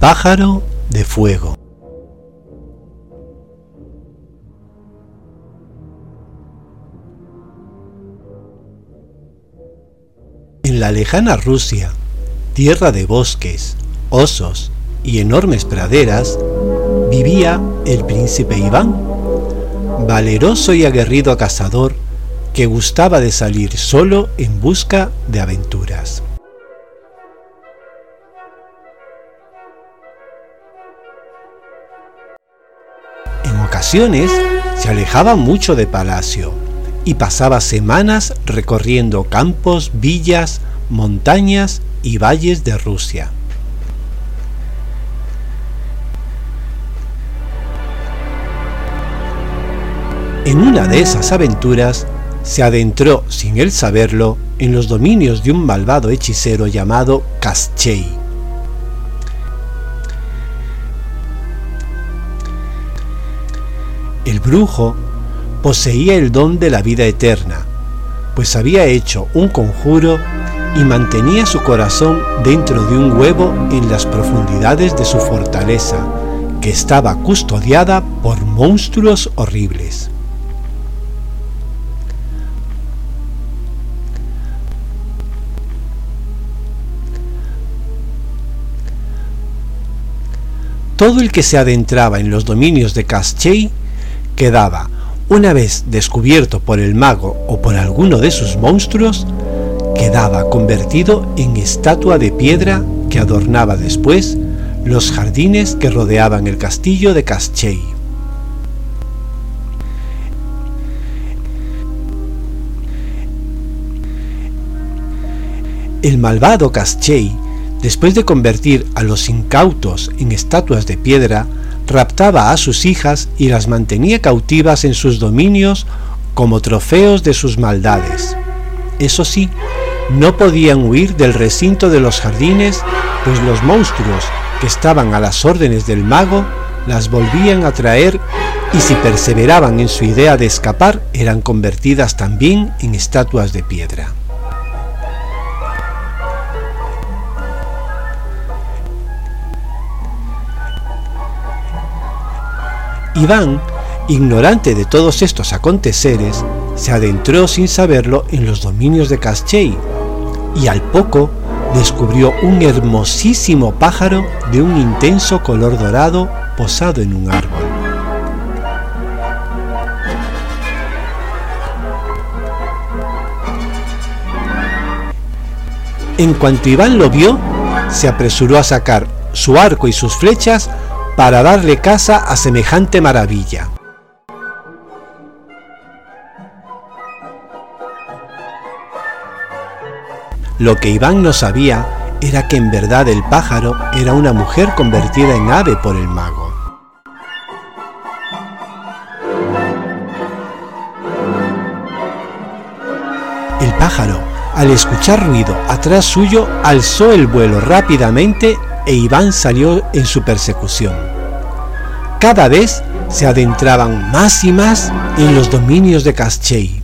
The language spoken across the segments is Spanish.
Pájaro de fuego. En la lejana Rusia, tierra de bosques, osos y enormes praderas, vivía el príncipe Iván, valeroso y aguerrido cazador que gustaba de salir solo en busca de aventuras. Ocasiones se alejaba mucho de palacio y pasaba semanas recorriendo campos, villas, montañas y valles de Rusia. En una de esas aventuras se adentró, sin él saberlo, en los dominios de un malvado hechicero llamado Kaschei. El brujo poseía el don de la vida eterna, pues había hecho un conjuro y mantenía su corazón dentro de un huevo en las profundidades de su fortaleza, que estaba custodiada por monstruos horribles. Todo el que se adentraba en los dominios de Quedaba, una vez descubierto por el mago o por alguno de sus monstruos, quedaba convertido en estatua de piedra que adornaba después los jardines que rodeaban el castillo de Kaschei. El malvado Kaschei, después de convertir a los incautos en estatuas de piedra, raptaba a sus hijas y las mantenía cautivas en sus dominios como trofeos de sus maldades. Eso sí, no podían huir del recinto de los jardines, pues los monstruos que estaban a las órdenes del mago las volvían a traer y si perseveraban en su idea de escapar eran convertidas también en estatuas de piedra. Iván, ignorante de todos estos aconteceres, se adentró sin saberlo en los dominios de Kaschei y al poco descubrió un hermosísimo pájaro de un intenso color dorado posado en un árbol. En cuanto Iván lo vio, se apresuró a sacar su arco y sus flechas para darle caza a semejante maravilla. Lo que Iván no sabía era que en verdad el pájaro era una mujer convertida en ave por el mago. El pájaro, al escuchar ruido atrás suyo, alzó el vuelo rápidamente e Iván salió en su persecución. Cada vez se adentraban más y más en los dominios de Kaschei.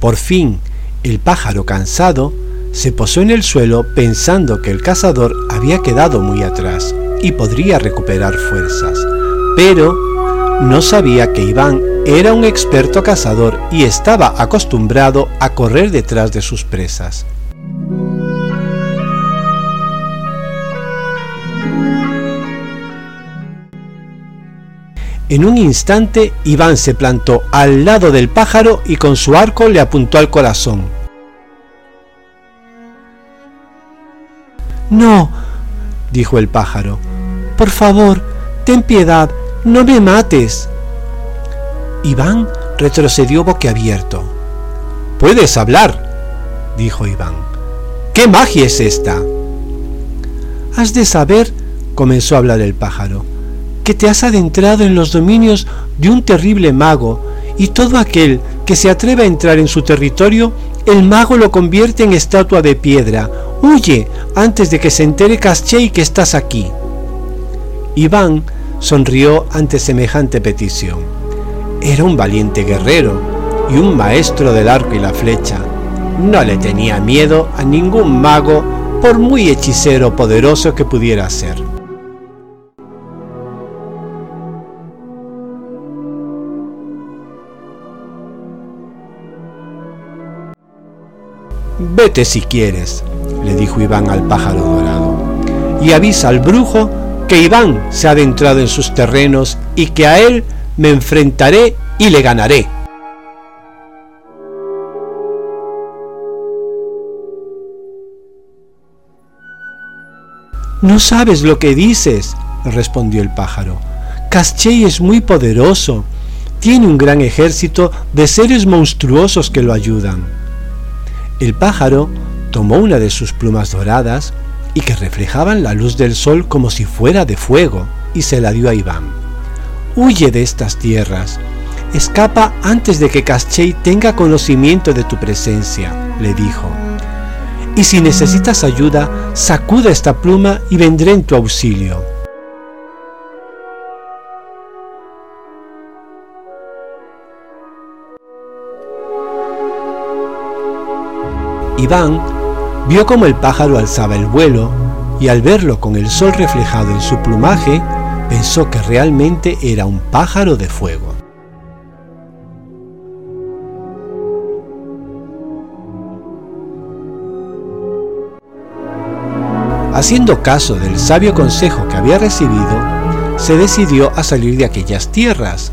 Por fin, el pájaro cansado se posó en el suelo pensando que el cazador había quedado muy atrás y podría recuperar fuerzas, pero no sabía que Iván era un experto cazador y estaba acostumbrado a correr detrás de sus presas. En un instante Iván se plantó al lado del pájaro y con su arco le apuntó al corazón. No, dijo el pájaro, por favor, ten piedad, no me mates. Iván retrocedió boquiabierto. Puedes hablar, dijo Iván. ¿Qué magia es esta? Has de saber, comenzó a hablar el pájaro, que te has adentrado en los dominios de un terrible mago, y todo aquel que se atreva a entrar en su territorio, el mago lo convierte en estatua de piedra. Huye antes de que se entere y que estás aquí. Iván sonrió ante semejante petición. Era un valiente guerrero y un maestro del arco y la flecha. No le tenía miedo a ningún mago por muy hechicero poderoso que pudiera ser. Vete si quieres, le dijo Iván al pájaro dorado, y avisa al brujo que Iván se ha adentrado en sus terrenos y que a él me enfrentaré y le ganaré. No sabes lo que dices, respondió el pájaro. Caschei es muy poderoso. Tiene un gran ejército de seres monstruosos que lo ayudan. El pájaro tomó una de sus plumas doradas y que reflejaban la luz del sol como si fuera de fuego y se la dio a Iván. Huye de estas tierras. Escapa antes de que Caschei tenga conocimiento de tu presencia, le dijo y si necesitas ayuda, sacuda esta pluma y vendré en tu auxilio. Iván vio como el pájaro alzaba el vuelo y al verlo con el sol reflejado en su plumaje, pensó que realmente era un pájaro de fuego. Haciendo caso del sabio consejo que había recibido, se decidió a salir de aquellas tierras,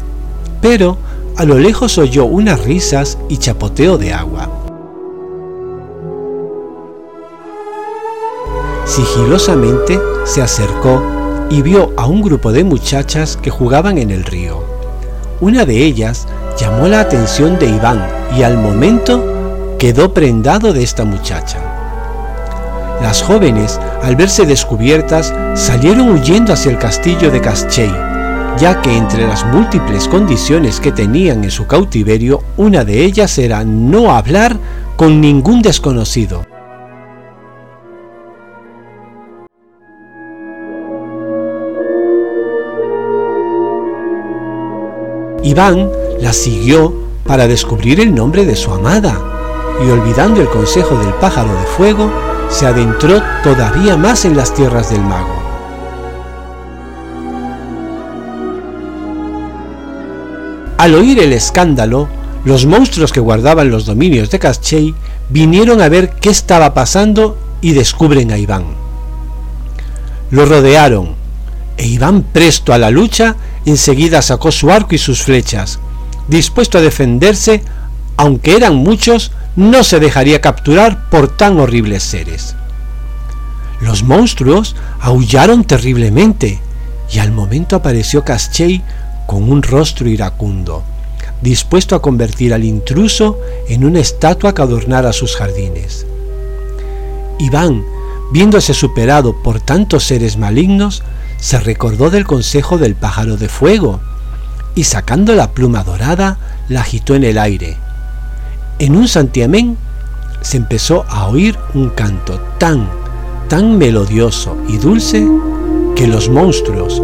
pero a lo lejos oyó unas risas y chapoteo de agua. Sigilosamente se acercó y vio a un grupo de muchachas que jugaban en el río. Una de ellas llamó la atención de Iván y al momento quedó prendado de esta muchacha. Las jóvenes, al verse descubiertas, salieron huyendo hacia el castillo de Caschei, ya que entre las múltiples condiciones que tenían en su cautiverio, una de ellas era no hablar con ningún desconocido. Iván la siguió para descubrir el nombre de su amada, y olvidando el consejo del pájaro de fuego, se adentró todavía más en las tierras del mago. Al oír el escándalo, los monstruos que guardaban los dominios de Caschei vinieron a ver qué estaba pasando y descubren a Iván. Lo rodearon, e Iván presto a la lucha enseguida sacó su arco y sus flechas, dispuesto a defenderse, aunque eran muchos, no se dejaría capturar por tan horribles seres. Los monstruos aullaron terriblemente y al momento apareció Caschei con un rostro iracundo, dispuesto a convertir al intruso en una estatua que adornara sus jardines. Iván, viéndose superado por tantos seres malignos, se recordó del consejo del pájaro de fuego y sacando la pluma dorada la agitó en el aire en un santiamén se empezó a oír un canto tan, tan melodioso y dulce que los monstruos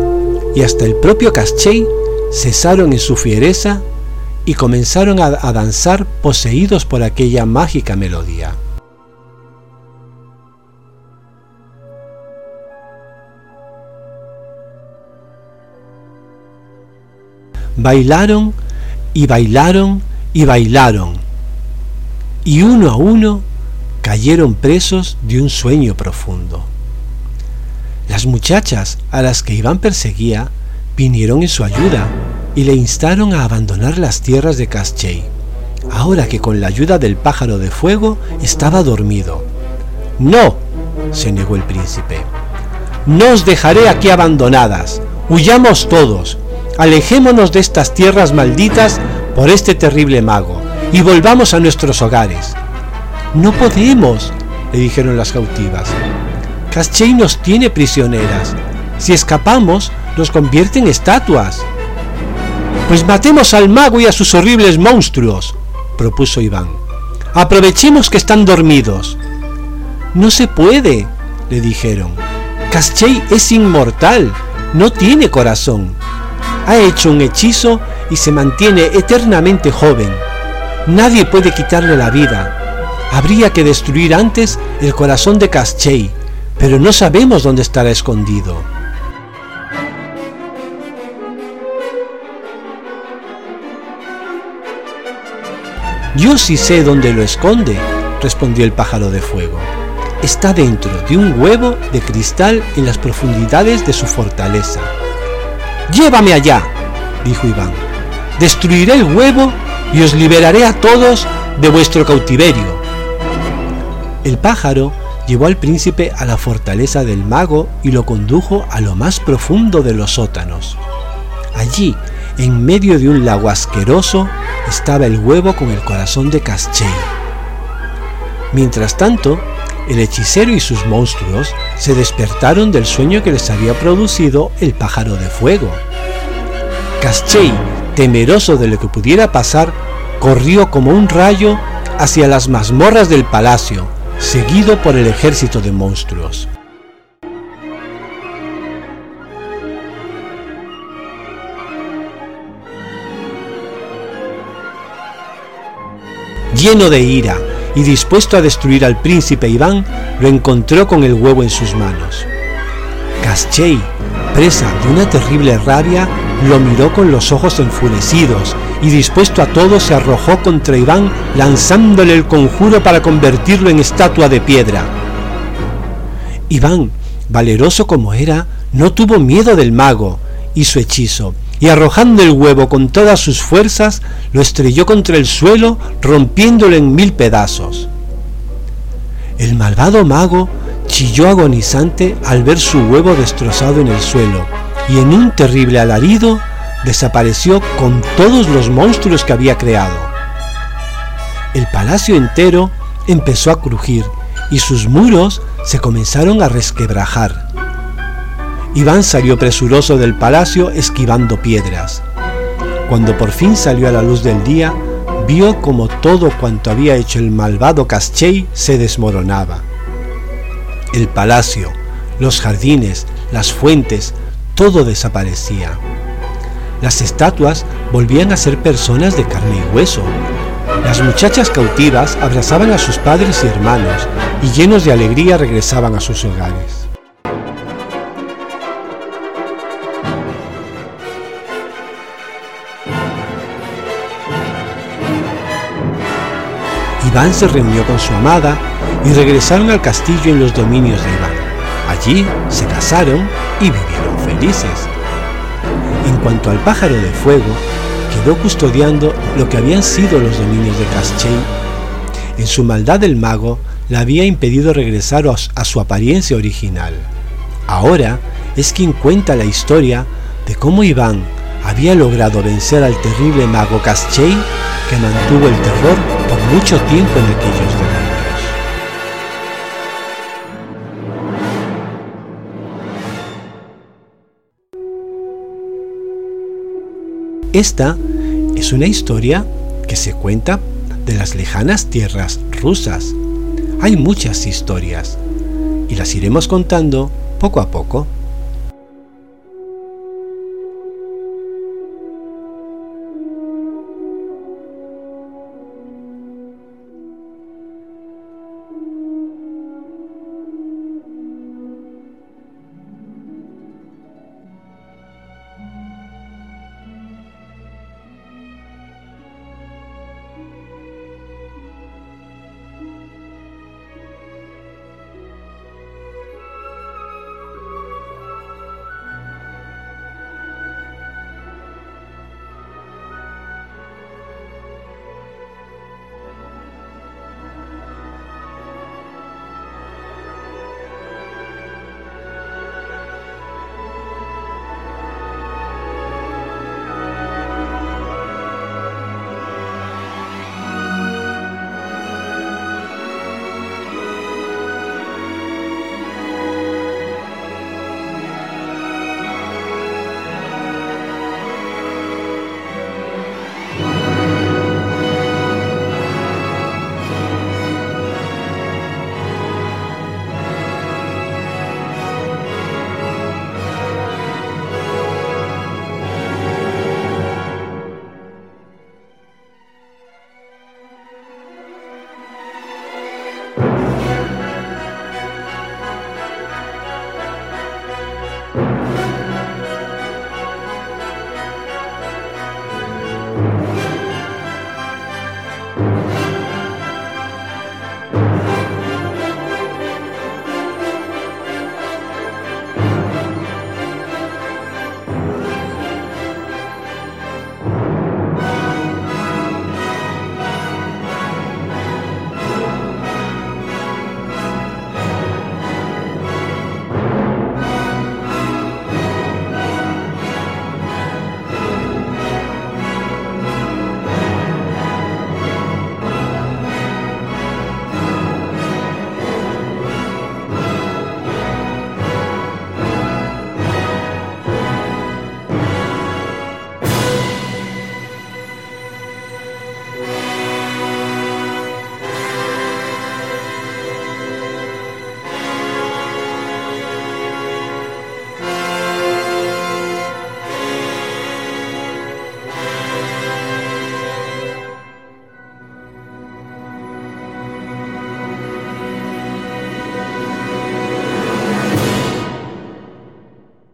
y hasta el propio Caschei cesaron en su fiereza y comenzaron a, a danzar poseídos por aquella mágica melodía. Bailaron y bailaron y bailaron y uno a uno cayeron presos de un sueño profundo. Las muchachas a las que Iván perseguía vinieron en su ayuda y le instaron a abandonar las tierras de Caschei, ahora que con la ayuda del pájaro de fuego estaba dormido. No, se negó el príncipe, no os dejaré aquí abandonadas, huyamos todos, alejémonos de estas tierras malditas por este terrible mago y volvamos a nuestros hogares. No podemos, le dijeron las cautivas. Caschei nos tiene prisioneras. Si escapamos, nos convierte en estatuas. Pues matemos al mago y a sus horribles monstruos, propuso Iván. Aprovechemos que están dormidos. No se puede, le dijeron. Caschei es inmortal, no tiene corazón. Ha hecho un hechizo y se mantiene eternamente joven. Nadie puede quitarle la vida. Habría que destruir antes el corazón de Caschei, pero no sabemos dónde estará escondido. Yo sí sé dónde lo esconde, respondió el pájaro de fuego. Está dentro de un huevo de cristal en las profundidades de su fortaleza. Llévame allá, dijo Iván. Destruiré el huevo y os liberaré a todos de vuestro cautiverio. El pájaro llevó al príncipe a la fortaleza del mago y lo condujo a lo más profundo de los sótanos. Allí, en medio de un lago asqueroso, estaba el huevo con el corazón de Caschei. Mientras tanto, el hechicero y sus monstruos se despertaron del sueño que les había producido el pájaro de fuego. Caschei, temeroso de lo que pudiera pasar, corrió como un rayo hacia las mazmorras del palacio, seguido por el ejército de monstruos. Lleno de ira y dispuesto a destruir al príncipe Iván, lo encontró con el huevo en sus manos. Caschei, presa de una terrible rabia, lo miró con los ojos enfurecidos y dispuesto a todo se arrojó contra Iván lanzándole el conjuro para convertirlo en estatua de piedra. Iván, valeroso como era, no tuvo miedo del mago y su hechizo, y arrojando el huevo con todas sus fuerzas, lo estrelló contra el suelo, rompiéndolo en mil pedazos. El malvado mago chilló agonizante al ver su huevo destrozado en el suelo, y en un terrible alarido desapareció con todos los monstruos que había creado. El palacio entero empezó a crujir y sus muros se comenzaron a resquebrajar. Iván salió presuroso del palacio esquivando piedras. Cuando por fin salió a la luz del día, vio como todo cuanto había hecho el malvado Caschei se desmoronaba. El palacio, los jardines, las fuentes, todo desaparecía. Las estatuas volvían a ser personas de carne y hueso. Las muchachas cautivas abrazaban a sus padres y hermanos y llenos de alegría regresaban a sus hogares. Iván se reunió con su amada y regresaron al castillo en los dominios de Iván. Allí se casaron y vivieron felices. En cuanto al pájaro de fuego, quedó custodiando lo que habían sido los dominios de Caschei. En su maldad el mago le había impedido regresar a su apariencia original. Ahora es quien cuenta la historia de cómo Iván había logrado vencer al terrible mago Caschei que mantuvo el terror por mucho tiempo en aquellos dominios. Esta es una historia que se cuenta de las lejanas tierras rusas. Hay muchas historias y las iremos contando poco a poco.